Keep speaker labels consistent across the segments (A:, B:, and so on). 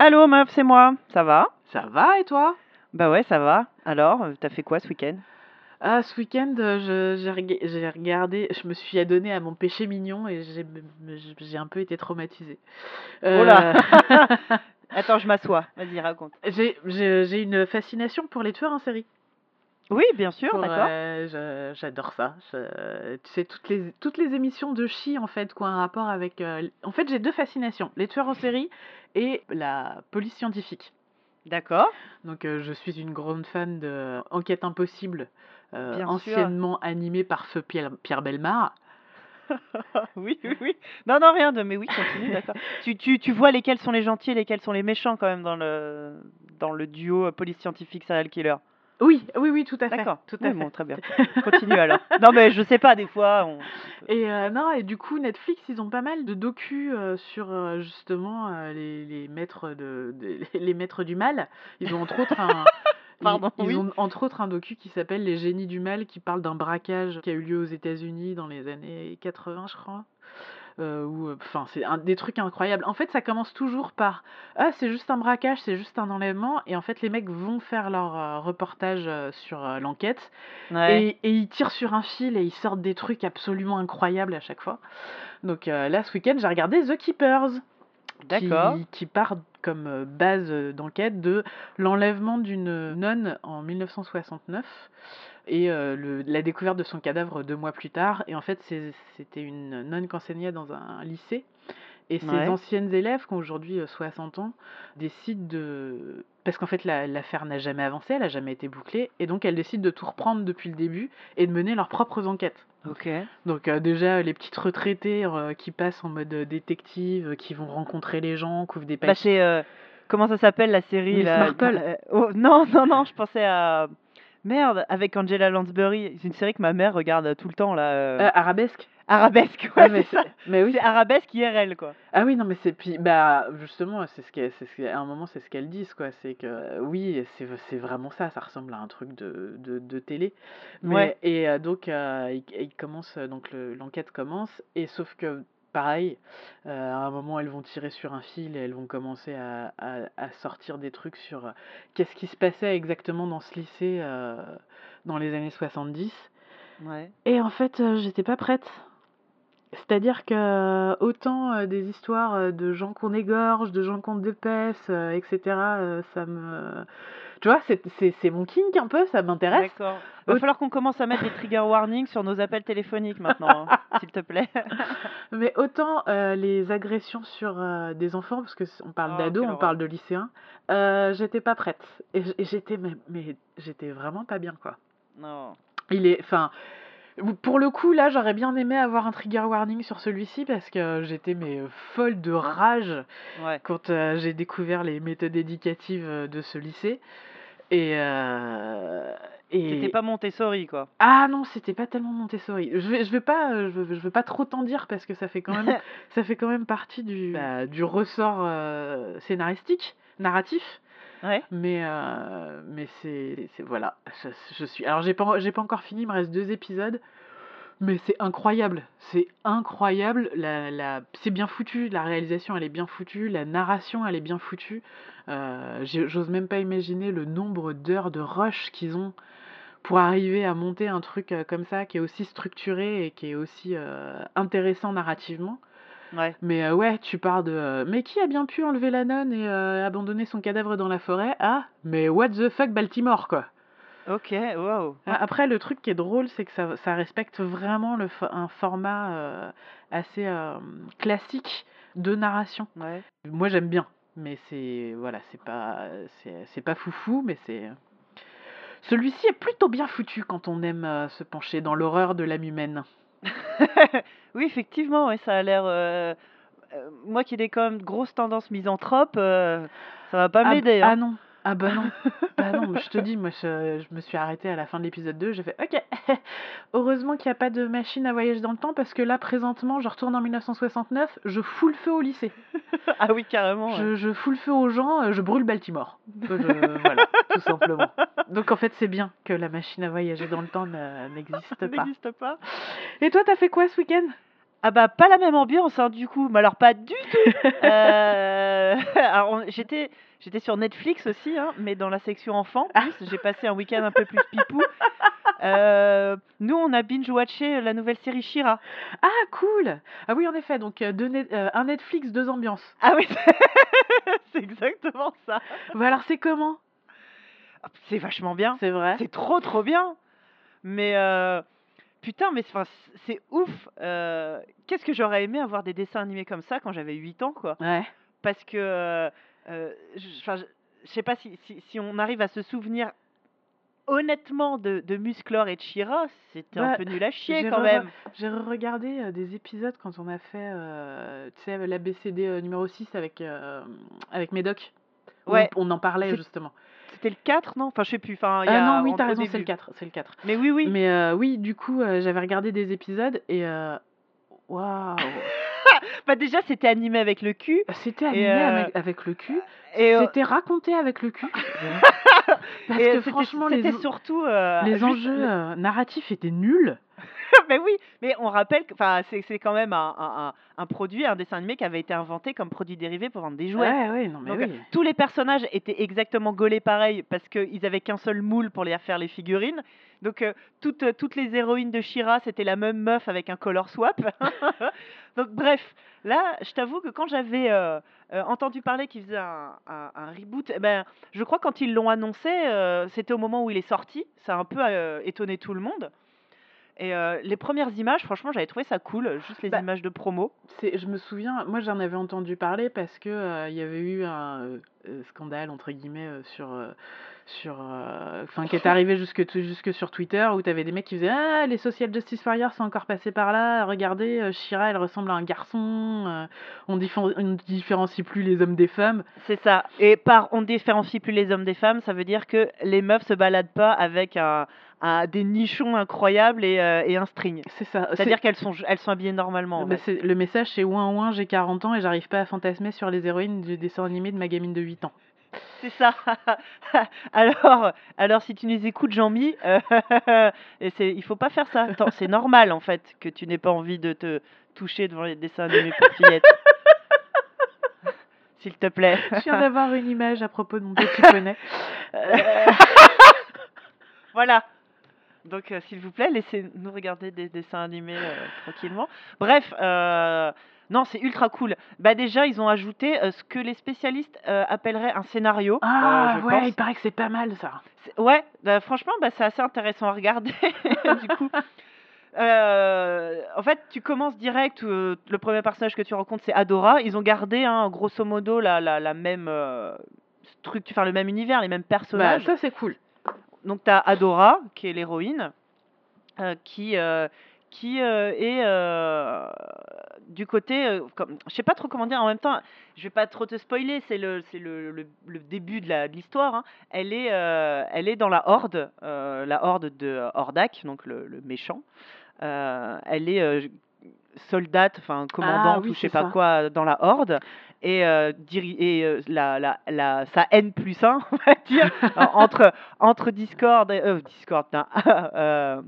A: Allô meuf, c'est moi. Ça va?
B: Ça va et toi?
A: Bah ouais, ça va. Alors, euh, t'as fait quoi ce week-end?
B: Ah, ce week-end, euh, je- j'ai rega- j'ai regardé, je me suis adonnée à mon péché mignon et j'ai un peu été traumatisée.
A: Oh là
B: Euh,
A: Attends, je m'assois. Vas-y, raconte.
B: j'ai j'ai- j'ai une fascination pour les tueurs en série.
A: Oui, bien sûr, d'accord.
B: je- J'adore ça. Je- tu sais, toutes les, toutes les émissions de chi, en fait, qui ont un rapport avec... euh, En fait, j'ai deux fascinations, les tueurs en série et la police scientifique.
A: D'accord.
B: Donc, euh, je suis une grande fan de Enquête impossible, euh,
A: Bien sûr.
B: anciennement animée par feu Pierre, Pierre Belmar.
A: oui, oui, oui. Non, non, rien de. Mais oui, continue, d'accord. tu, tu, tu vois lesquels sont les gentils et lesquels sont les méchants quand même dans le, dans le duo euh, police scientifique serial killer.
B: Oui, oui, oui, tout à fait.
A: D'accord.
B: Tout à
A: Oui,
B: fait.
A: bon, très bien. Continue alors. Non, mais je sais pas, des fois. On...
B: Et euh, non, et du coup, Netflix, ils ont pas mal de docus euh, sur euh, justement les, les maîtres de, de- les maîtres du mal. Ils ont entre autres un
A: Pardon,
B: ils,
A: oui.
B: ont entre autres un docu qui s'appelle Les génies du mal qui parle d'un braquage qui a eu lieu aux États-Unis dans les années 80, je crois. Euh, où, euh, enfin, c'est un, des trucs incroyables. En fait, ça commence toujours par ah, c'est juste un braquage, c'est juste un enlèvement, et en fait, les mecs vont faire leur euh, reportage sur l'enquête.
A: Ouais.
B: Et, et ils tirent sur un fil et ils sortent des trucs absolument incroyables à chaque fois. Donc là, ce week-end, j'ai regardé The Keepers.
A: D'accord.
B: Qui, qui part comme base d'enquête de l'enlèvement d'une nonne en 1969 et euh, le- la découverte de son cadavre deux mois plus tard. Et en fait, c'était une nonne qui enseignait dans un lycée. Et ses
A: Ouais.
B: anciennes élèves, qui ont aujourd'hui euh, 60 ans, décident de... Parce qu'en fait, la- l'affaire n'a jamais avancé, elle n'a jamais été bouclée, et donc elles décident de tout reprendre depuis le début et de mener leurs propres enquêtes. Donc euh, déjà, les petites retraitées euh, qui passent en mode euh, détective, euh, qui vont rencontrer les gens, qui ouvrent des
A: Bah, c'est. euh, comment ça s'appelle la série
B: Miss
A: là?
B: Marple.
A: Euh, oh, Non, non, non, je pensais à. Merde, avec Angela Lansbury. C'est une série que ma mère regarde tout le temps là. euh,
B: Euh, arabesque
A: Arabesque,
B: Ouais, mais
A: c'est ça.
B: c'est- mais oui.
A: C'est Arabesque IRL quoi.
B: Ah oui, non, mais c'est puis bah justement, c'est ce qu'elle, c'est ce qu'elle- à un moment, c'est ce qu'elles disent quoi, c'est que euh, oui, c'est c'est vraiment ça, ça ressemble à un truc de de, de télé. Mais
A: Ouais.
B: et euh, donc euh, il, il commence euh, donc le- l'enquête commence et sauf que pareil, euh, à un moment elles vont tirer sur un fil et elles vont commencer à, à, à sortir des trucs sur euh, qu'est-ce qui se passait exactement dans ce lycée euh, dans les années 70.
A: Ouais.
B: Et en fait, j'étais pas prête. C'est-à-dire que euh, autant euh, des histoires euh, de gens qu'on égorge, de gens qu'on dépaisse, euh, etc., euh, ça me... Tu vois, c'est c'est- c'est mon kink un peu, ça m'intéresse.
A: D'accord. Va falloir qu'on commence à mettre des trigger warnings sur nos appels téléphoniques maintenant, hein, s'il te plaît.
B: Mais autant euh, les agressions sur euh, des enfants, parce que c- on parle
A: Oh,
B: d'ados,
A: quelle
B: on parle de lycéens, euh, j'étais pas prête. Et j- et j'étais mais, mais j'étais vraiment pas bien, quoi.
A: non.
B: Il est, enfin, pour le coup, là, j'aurais bien aimé avoir un trigger warning sur celui-ci parce que j'étais mais euh, folle de rage
A: Ouais.
B: quand euh, j'ai découvert les méthodes éducatives euh, de ce lycée. Et euh,
A: C'était pas Montessori quoi.
B: ah non, c'était pas tellement Montessori. Je vais, je vais pas, je veux, je veux pas trop t'en dire parce que ça fait quand même, ça fait quand même partie du, bah, du ressort euh, scénaristique, narratif. Mais, euh, mais c'est, voilà, je, suis. Alors j'ai pas, j'ai pas encore fini, il me reste deux épisodes, mais c'est incroyable, c'est incroyable. La, la, c'est bien foutu, la réalisation elle est bien foutue, la narration elle est bien foutue. Euh, j'ose même pas imaginer le nombre d'heures de rush qu'ils ont pour arriver à monter un truc euh, comme ça qui est aussi structuré et qui est aussi intéressant narrativement.
A: Ouais.
B: Mais euh, ouais, tu pars de euh, mais qui a bien pu enlever la nonne et euh, abandonner son cadavre dans la forêt Ah, mais what the fuck Baltimore quoi.
A: Ok, wow.
B: Après le truc qui est drôle, c'est que ça, ça respecte vraiment le fo- un format euh, assez euh, classique de narration.
A: Ouais.
B: Moi j'aime bien, mais c'est voilà, c'est pas c'est c'est pas foufou, mais c'est celui-ci est plutôt bien foutu quand on aime euh, se pencher dans l'horreur de l'âme humaine.
A: oui, effectivement, ouais, ça a l'air. euh, euh, moi qui ai des quand même grosses tendances misanthropes, euh, ça va pas
B: Ah,
A: m'aider.
B: ah
A: hein.
B: non, ah bah non. Bah non, je te dis, moi je, je me suis arrêtée à la fin de l'épisode 2, j'ai fait OK. Heureusement qu'il n'y a pas de machine à voyager dans le temps parce que là présentement, je retourne en 1969, je fous le feu au lycée.
A: ah oui, carrément. ouais.
B: Je, je fous le feu aux gens, euh, je brûle Baltimore. Je- voilà, tout simplement. Donc en fait, c'est bien que la machine à voyager dans le temps ne- n'existe pas.
A: n'existe pas.
B: Et toi, t'as fait quoi ce week-end?
A: Ah bah pas la même ambiance hein, du coup, mais alors pas du tout. Euh, alors on- j'étais j'étais sur Netflix aussi, hein, mais dans la section enfants.
B: Ah.
A: plus, J'ai passé un week-end un peu plus pipou. Euh, nous on a binge watché la nouvelle série Shira.
B: Ah, cool Ah oui, en effet, donc euh, deux net- euh, un Netflix, deux ambiances.
A: Ah oui, c'est exactement ça.
B: Bah alors, c'est comment?
A: C'est vachement bien.
B: C'est vrai
A: C'est trop trop bien. Mais euh, putain, mais c'est ouf. Euh, Qu'est-ce que j'aurais aimé avoir des dessins animés comme ça quand j'avais 8 ans, quoi.
B: Ouais.
A: Parce que, euh, euh, je, enfin, je- je sais pas si, si, si on arrive à se souvenir honnêtement de, de Musclor et de Shira, c'était un peu nul à chier
B: j'ai
A: quand
B: re-
A: même.
B: J'ai regardé euh, des épisodes quand on a fait, euh, tu sais, l'ABCD numéro 6 avec, euh, avec Médoc. où
A: Ouais.
B: On, on en parlait
A: C'est-
B: justement.
A: C'était le 4, non? Enfin, je sais plus. Enfin, il y
B: Ah
A: a
B: non, oui, t'as raison, c'est le
A: début.
B: 4. C'est le 4.
A: Mais oui, oui.
B: Mais euh, oui, du coup, euh, j'avais regardé des épisodes et. euh, Waouh!
A: Bah, déjà, c'était animé avec le cul.
B: C'était animé
A: euh,
B: avec, avec le cul.
A: Et, euh,
B: C'était raconté avec le cul. Parce
A: et,
B: que franchement, les,
A: c'était surtout. euh,
B: les enjeux
A: le-
B: narratifs étaient nuls.
A: mais oui, mais on rappelle que c'est quand même un, un, un- produit, un dessin animé qui avait été inventé comme produit dérivé pour vendre des jouets.
B: Ouais, ouais, non, mais
A: Donc,
B: oui.
A: tous les personnages étaient exactement gaulés pareil parce qu'ils avaient qu'un seul moule pour les faire les figurines. Donc euh, toutes, euh, toutes les héroïnes de Shira, c'était la même meuf avec un color swap. Donc bref, là, je t'avoue que quand j'avais euh, euh, entendu parler qu'ils faisaient un, un- un reboot, eh ben, je crois quand ils l'ont annoncé, euh, c'était au moment où il est sorti. Ça a un peu euh, étonné tout le monde. Et euh, les premières images, franchement, j'avais trouvé ça cool, juste les
B: Bah,
A: images de promo.
B: C'est, je me souviens, moi j'en avais entendu parler parce que euh, il y avait eu un euh, euh, scandale entre guillemets euh, sur euh, euh, enfin qui est arrivé jusque jusque sur Twitter où t'avais des mecs qui faisaient ah les social justice warriors sont encore passés par là regardez euh, Shira elle ressemble à un garçon euh, on, ne différencie plus les hommes des femmes
A: C'est ça. Et par on différencie plus les hommes des femmes, ça veut dire que les meufs se baladent pas avec un, un- des nichons incroyables et, et un string.
B: c'est ça c'est-
A: C'est-à-dire qu'elles sont, elles sont habillées normalement.
B: bah, le message c'est ouin ouin j'ai 40 ans et j'arrive pas à fantasmer sur les héroïnes du dessin animé de ma gamine de 8 ans
A: C'est ça. alors, alors si tu nous écoutes, Jean-Mi, euh, il faut pas faire ça. C'est normal en fait que tu n'aies pas envie de te toucher devant les dessins animés pour fillettes. S'il te plaît.
B: je viens d'avoir une image à propos de mon petit poney
A: Euh, voilà. Donc, euh, s'il vous plaît, laissez-nous regarder des dessins animés euh, tranquillement. Bref, non, c'est ultra cool. Bah déjà, ils ont ajouté euh, ce que les spécialistes euh, appelleraient un scénario. euh,
B: ah
A: je
B: ouais
A: pense.
B: il paraît que c'est pas mal ça
A: Ouais, bah, franchement, bah, c'est assez intéressant à regarder. du coup, Euh, en fait, tu commences direct. euh, le premier personnage que tu rencontres, c'est Adora. Ils ont gardé, hein, grosso modo, la, la, la même euh, enfin le même univers, les mêmes
B: bah
A: personnages.
B: ça c'est cool
A: Donc, tu as Adora, qui est l'héroïne, qui, qui euh, est euh, du côté. euh, comme, je sais pas trop comment dire, en même temps, je vais pas trop te spoiler, c'est le, c'est le, le, le début de l'histoire. hein. Elle, est, euh, elle est dans la Horde, la Horde de Hordak, donc le, le méchant. Elle est soldate, enfin commandante
B: oui,
A: ou je sais pas
B: ça.
A: quoi dans la Horde. Et, euh, et euh, la, la, la, sa N plus 1, on va dire, entre, entre Discord et. Euh, Discord,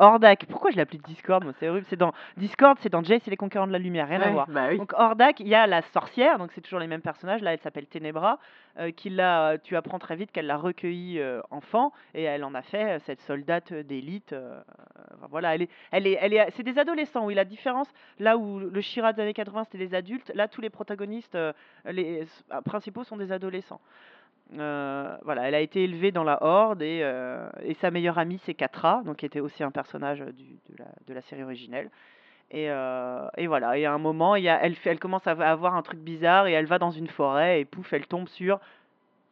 A: euh, Hordak. Pourquoi je l'appelle Discord c'est horrible. C'est dans Discord, c'est dans Jace et les Conquérants de la Lumière, rien à voir.
B: bah oui
A: Donc Hordak, il y a la sorcière, donc c'est toujours les mêmes personnages. Là, elle s'appelle Ténébra, euh, qui l'a, tu apprends très vite qu'elle l'a recueillie euh, enfant et elle en a fait euh, cette soldate d'élite. euh, voilà, elle est, elle est, elle est, c'est des adolescents. Oui, la différence, là où le Shira des années 80 c'était des adultes, là tous les protagonistes, euh, les euh, principaux sont des adolescents. Euh, voilà, elle a été élevée dans la Horde et, euh, et sa meilleure amie c'est Katra, donc qui était aussi un personnage du, de, la, de la série originelle. Et, euh, et voilà, et à un moment, il y a, elle, fait, elle commence à av- à avoir un truc bizarre et elle va dans une forêt et pouf, elle tombe sur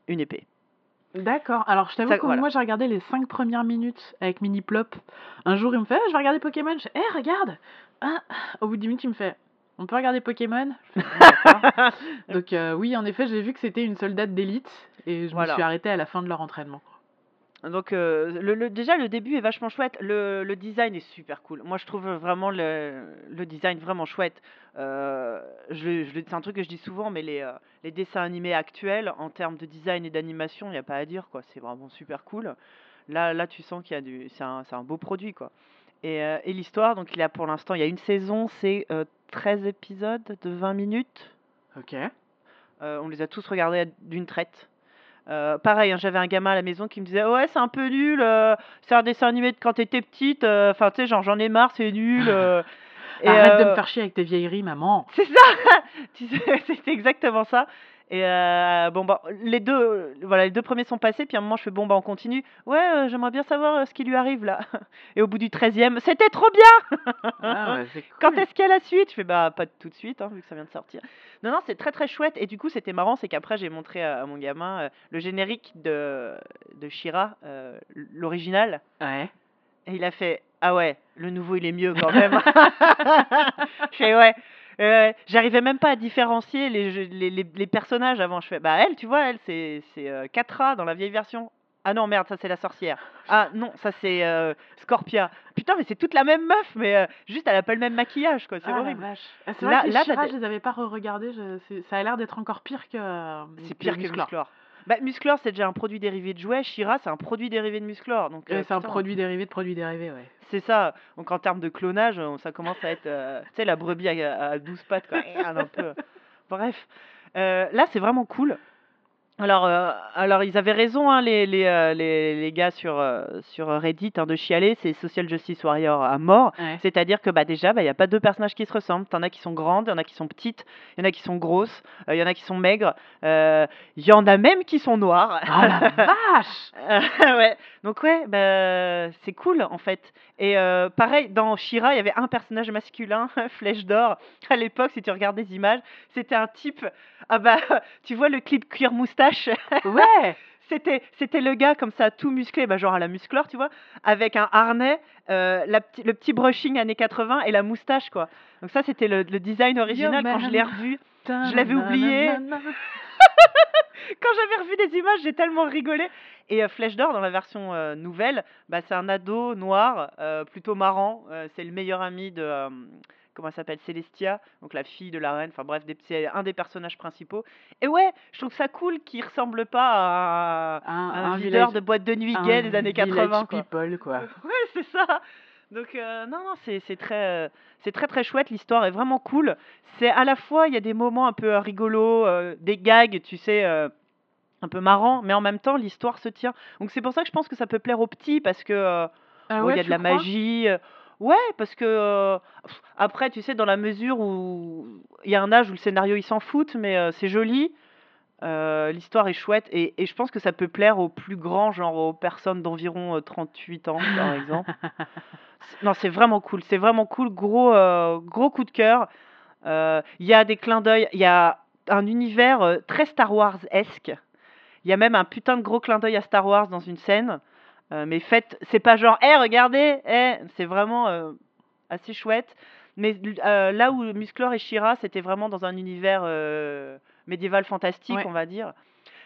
A: une épée.
B: D'accord. Alors, je t'avoue que
A: voilà.
B: moi, j'ai regardé les 5 premières minutes avec Mini Plop. Un jour, il me fait Ah, Je vais regarder Pokémon. Je fais Eh, regarde Ah. Au bout de 10 minutes, il me fait On peut regarder Pokémon? Donc, euh, oui, en effet, j'ai vu que c'était une soldate d'élite et je
A: Voilà.
B: me suis arrêtée à la fin de leur entraînement.
A: Donc euh, le, le- déjà le début est vachement chouette, le, le design est super cool. Moi je trouve vraiment le, design vraiment chouette. Euh, je, c'est un truc que je dis souvent, mais les, les dessins animés actuels en termes de design et d'animation, il n'y a pas à dire quoi. C'est vraiment super cool. Là là tu sens qu'il y a du, c'est un, c'est un beau produit quoi. Et, euh, et l'histoire, donc il y a pour l'instant, il y a une saison, c'est euh, 13 épisodes de 20 minutes.
B: Ok.
A: Euh, on les a tous regardés d'une traite. Euh, pareil, hein, j'avais un gamin à la maison qui me disait ouais c'est un peu nul, c'est un dessin animé de quand t'étais petite, enfin tu sais genre j'en ai marre c'est nul. Et,
B: Arrête de me faire chier avec tes vieilleries, maman.
A: C'est ça C'était exactement ça. Et euh, bon, bah, les deux, voilà, les deux premiers sont passés, puis à un moment, je fais bon, bah, on continue. Ouais, euh, j'aimerais bien savoir euh, ce qui lui arrive là. Et au bout du 13e, c'était trop bien
B: Ah ouais,
A: Quand est-ce qu'il y a la suite? Je fais bah, pas tout de suite, hein, vu que ça vient de sortir. Non, non, c'est très très chouette. Et du coup, c'était marrant, c'est qu'après, j'ai montré à, à mon gamin le générique de, de Shira, l'original.
B: Ouais.
A: Et il a fait Ah ouais, le nouveau il est mieux quand même. je fais Ouais. Euh, J'arrivais même pas à différencier les, les, les, les personnages avant. Je fais Bah, elle, tu vois, elle, c'est c'est, euh, Catra dans la vieille version. Ah non, merde, ça c'est la sorcière. Ah non, ça c'est euh, Scorpia. Putain, mais c'est toute la même meuf, mais euh, juste elle a pas le même maquillage, quoi. C'est
B: Ah
A: horrible.
B: Ah, c'est
A: Là-
B: vrai que
A: là,
B: les
A: des-
B: je les avais pas re-regardés. je- Ça a l'air d'être encore pire que.
A: C'est pire que
B: Musclor.
A: Bah, Musclor, c'est déjà un produit dérivé de jouet. Shira, c'est un produit dérivé de Musclor. Donc, euh,
B: c'est un
A: putain.
B: produit dérivé de produit dérivé, ouais.
A: C'est ça. Donc en termes de clonage, on- ça commence à être, euh, tu sais, la brebis à, à 12 pattes, quoi. un peu. Bref, Euh, là c'est vraiment cool. Alors, euh, alors ils avaient raison, hein, les, les, euh, les, les gars sur, euh, sur Reddit, hein, de chialer, c'est Social Justice Warrior à mort.
B: Ouais.
A: C'est-à-dire que bah, déjà, il n'y a pas deux personnages qui se ressemblent. T'en as qui sont grandes, il y en a qui sont petites, il y en a qui sont grosses, il y en a qui sont maigres, il y en a même qui sont noirs.
B: Ah la vache
A: ouais. Donc ouais, bah, c'est cool en fait. Et pareil, dans Shira, il y avait un personnage masculin, Flèche d'or. À l'époque, si tu regardes des images, c'était un type. Ah bah, tu vois le clip cuir moustache
B: Ouais
A: C'était c'était le gars comme ça, tout musclé, bah, genre à la musclor, tu vois, avec un harnais, euh, la p'ti- le petit brushing années 80 et la moustache quoi. Donc ça, c'était le, le design original. Quand je l'ai revu, Je l'avais oublié. quand j'avais revu des images, j'ai tellement rigolé. Et euh, Flèche d'or, dans la version euh, nouvelle, bah, c'est un ado noir, euh, plutôt marrant. c'est le meilleur ami de. Comment elle s'appelle Célestia, donc la fille de la reine. Enfin bref, c'est un des personnages principaux. Et ouais, je trouve ça cool qu'il ressemble pas à, à
B: Un,
A: un,
B: un
A: videur de boîte de nuit
B: un
A: gay des années
B: village
A: 80. Quoi.
B: people, quoi.
A: Ouais, c'est ça. Donc euh, non, non, c'est très, euh, c'est très très chouette. L'histoire est vraiment cool. C'est à la fois, il y a des moments un peu euh, rigolos, euh, des gags, tu sais, un peu marrants, mais en même temps, l'histoire se tient. Donc c'est pour ça que je pense que ça peut plaire aux petits parce que bon, il y a de la magie. Ouais, parce que euh, après, tu sais, dans la mesure où il y a un âge où le scénario il s'en fout, mais euh, c'est joli. euh, L'histoire est chouette et, et je pense que ça peut plaire aux plus grands, genre aux personnes d'environ euh, 38 ans, par exemple. Non, c'est vraiment cool. C'est vraiment cool. Gros, gros coup de cœur. Il y a des clins d'œil. Il y a un univers très Star Wars-esque. Il y a même un putain de gros clin d'œil à Star Wars dans une scène. Euh, mais fait, c'est pas genre, hé, regardez, hé, c'est vraiment euh, assez chouette. Mais euh, là où Musclor et Shira, c'était vraiment dans un univers euh, médiéval fantastique,
B: Ouais.
A: on va dire.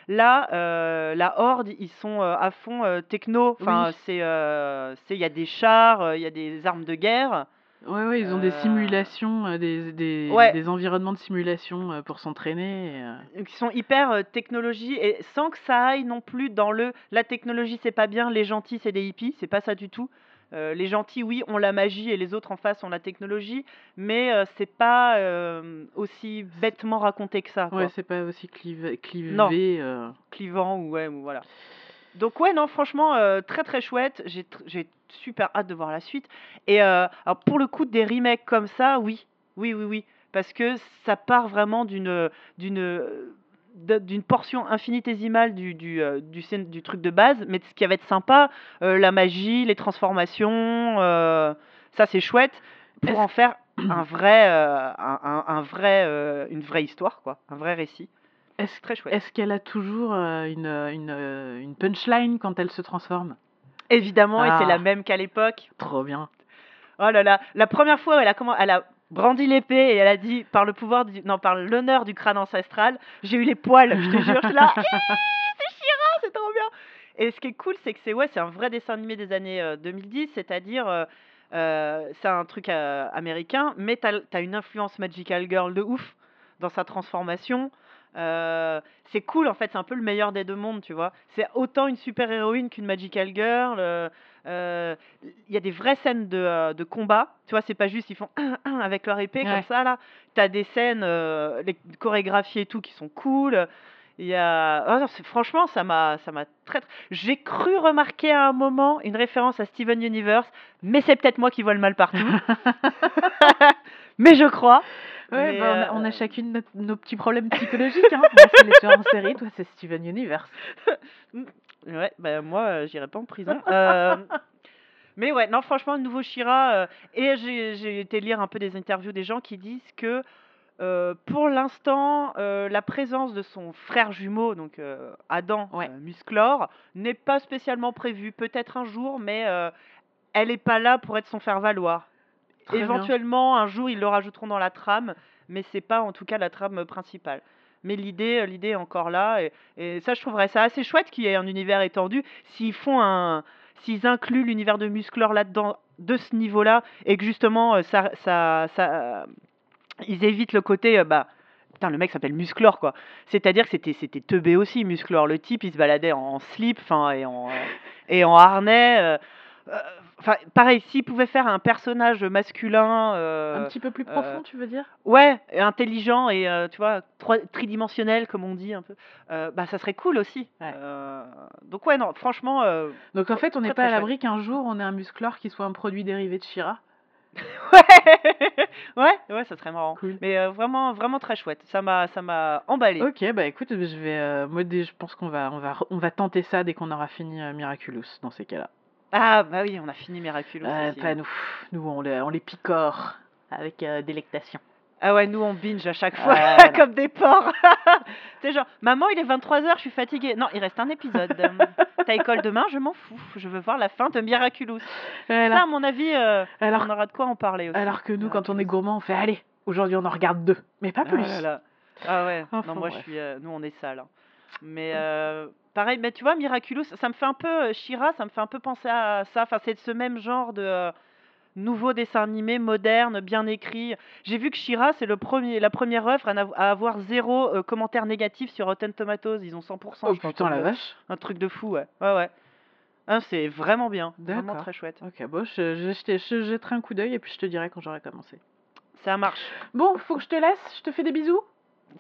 A: Là, euh, la Horde, ils sont à fond techno. Enfin,
B: Oui.
A: c'est, il y a des chars, il y a des armes de guerre.
B: Ouais, ouais, ils ont des
A: Euh,
B: simulations, euh, des, des,
A: Ouais.
B: des environnements de simulation euh, pour s'entraîner. et, euh,
A: qui sont hyper euh, technologie et sans que ça aille non plus dans le la technologie c'est pas bien, les gentils c'est des hippies, c'est pas ça du tout. Euh, les gentils oui ont la magie et les autres en face ont la technologie, mais euh, c'est pas euh, aussi bêtement raconté que ça. Quoi.
B: Ouais, c'est pas aussi clivé, euh.
A: Clivant ou ouais ou voilà. Donc ouais non franchement euh, très très chouette, j'ai tr- j'ai super hâte de voir la suite. Et euh, alors pour le coup des remakes comme ça, oui oui oui oui parce que ça part vraiment d'une d'une d'une portion infinitésimale du, du, euh, du, truc de base, mais ce qui va être sympa, euh, la magie, les transformations, euh, ça c'est chouette, pour en faire un vrai, euh, un, vrai, une vraie histoire, quoi, un vrai récit.
B: Est-ce
A: Très chouette.
B: est-ce qu'elle a toujours une, une, une punchline quand elle se transforme?
A: Évidemment, et c'est
B: Ah.
A: la même qu'à l'époque.
B: Trop bien.
A: Oh là là, la première fois où elle a, comment, elle a brandi l'épée et elle a dit par le pouvoir du, non par l'honneur du crâne ancestral, j'ai eu les poils, je te jure, je là, c'est Shira, c'est trop bien. Et ce qui est cool, c'est que c'est ouais, c'est un vrai dessin animé des années euh, 2010, c'est-à-dire euh, euh, c'est un truc euh, américain, mais t'as as une influence magical girl de ouf dans sa transformation. Euh, c'est cool en fait, c'est un peu le meilleur des deux mondes, tu vois. C'est autant une super héroïne qu'une magical girl. euh, euh, Il y a des vraies scènes de, de combat, tu vois. C'est pas juste ils font un, un avec leur épée
B: Ouais.
A: comme ça là. T'as des scènes, les chorégraphies et tout qui sont cool. Il y a, non, c'est- franchement, ça m'a, ça m'a très- J'ai cru remarquer à un moment une référence à Steven Universe, mais c'est peut-être moi qui vois le mal partout. mais je crois.
B: Ouais, bah, on, a, on a
A: euh,
B: chacune notre- nos petits problèmes psychologiques. Hein. Moi, c'est les tueurs en série, toi, c'est Steven Universe.
A: Ouais, bah moi, euh, j'irai pas en prison. Euh, mais ouais, non, franchement, le nouveau Shira. euh, et j'ai été lire un peu des interviews des gens qui disent que euh, pour l'instant, euh, la présence de son frère jumeau, donc Adam
B: Ouais.
A: Musclor, n'est pas spécialement prévue. Peut-être un jour, mais elle n'est pas là pour être son faire-valoir. Éventuellement, un jour, ils le rajouteront dans la trame, mais c'est pas en tout cas la trame principale. Mais l'idée, euh, l'idée est encore là, et, ça, je trouverais ça assez chouette qu'il y ait un univers étendu. S'ils font un, s'ils incluent l'univers de Musclor là-dedans, de ce niveau-là, et que justement, euh, euh, ils évitent le côté, euh, bah, putain, le mec s'appelle Musclor, quoi. C'est-à-dire que c'était, c'était teubé aussi, Musclor. Le type, il se baladait en, slip, enfin, et en, euh, et en harnais. euh, euh, Enfin, pareil, s'il pouvait faire un personnage masculin, euh,
B: Un petit peu plus
A: euh,
B: profond, tu veux dire?
A: ouais, intelligent et euh, tu vois, tridimensionnel comme on dit un peu, euh, bah ça serait cool aussi.
B: Ouais.
A: Euh, donc ouais, non, franchement, euh,
B: Donc en fait, on n'est pas à l'abri qu'un jour, on ait un musclor qui soit un produit dérivé de Shira.
A: ouais, ouais, ouais, ça serait marrant.
B: Cool.
A: Mais euh, vraiment, vraiment très chouette. Ça m'a, ça m'a emballé.
B: Ok, bah écoute, je vais, euh, moi, je pense qu'on va, on va, on va tenter ça dès qu'on aura fini euh, Miraculous dans ces cas-là.
A: Ah bah oui, on a fini Miraculous
B: Euh,
A: aussi.
B: pas nous, nous on les, on les picore avec euh, délectation.
A: Ah ouais, nous on binge à chaque
B: Ah,
A: fois comme des porcs. C'est genre, maman, il est 23h, je suis fatiguée. Non, il reste un épisode. T'as école demain, je m'en fous. Je veux voir la fin de Miraculous.
B: Voilà.
A: Ça, à mon avis, euh,
B: Alors,
A: on aura de quoi en parler aussi.
B: alors que nous, quand on est gourmand, on fait allez, aujourd'hui on en regarde deux, mais pas
A: Ah
B: plus.
A: là là. Ah ouais,
B: Enfin,
A: non, moi je suis. euh, nous on est sale. hein. Mais euh, pareil, mais tu vois, Miraculous, ça me fait un peu. euh, Shira, ça me fait un peu penser à ça. Enfin, c'est ce même genre de. euh, nouveau dessin animé moderne, bien écrit. J'ai vu que Shira, c'est le premier, la première œuvre à, avoir zéro euh, commentaire négatif sur Rotten Tomatoes. Ils ont 100%.
B: Oh putain la vache.
A: Un truc de fou, ouais. Ouais, ouais. Hein, c'est vraiment bien. Vraiment très chouette.
B: Ok, bon, je, je, je, je jetterai un coup d'œil et puis je te dirai quand j'aurai commencé.
A: Ça marche.
B: Bon, faut que je te laisse, je te fais des bisous.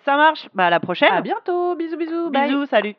A: Ça marche. Bah, à la prochaine.
B: À bientôt, bisous bisous, bye.
A: Bisous, salut.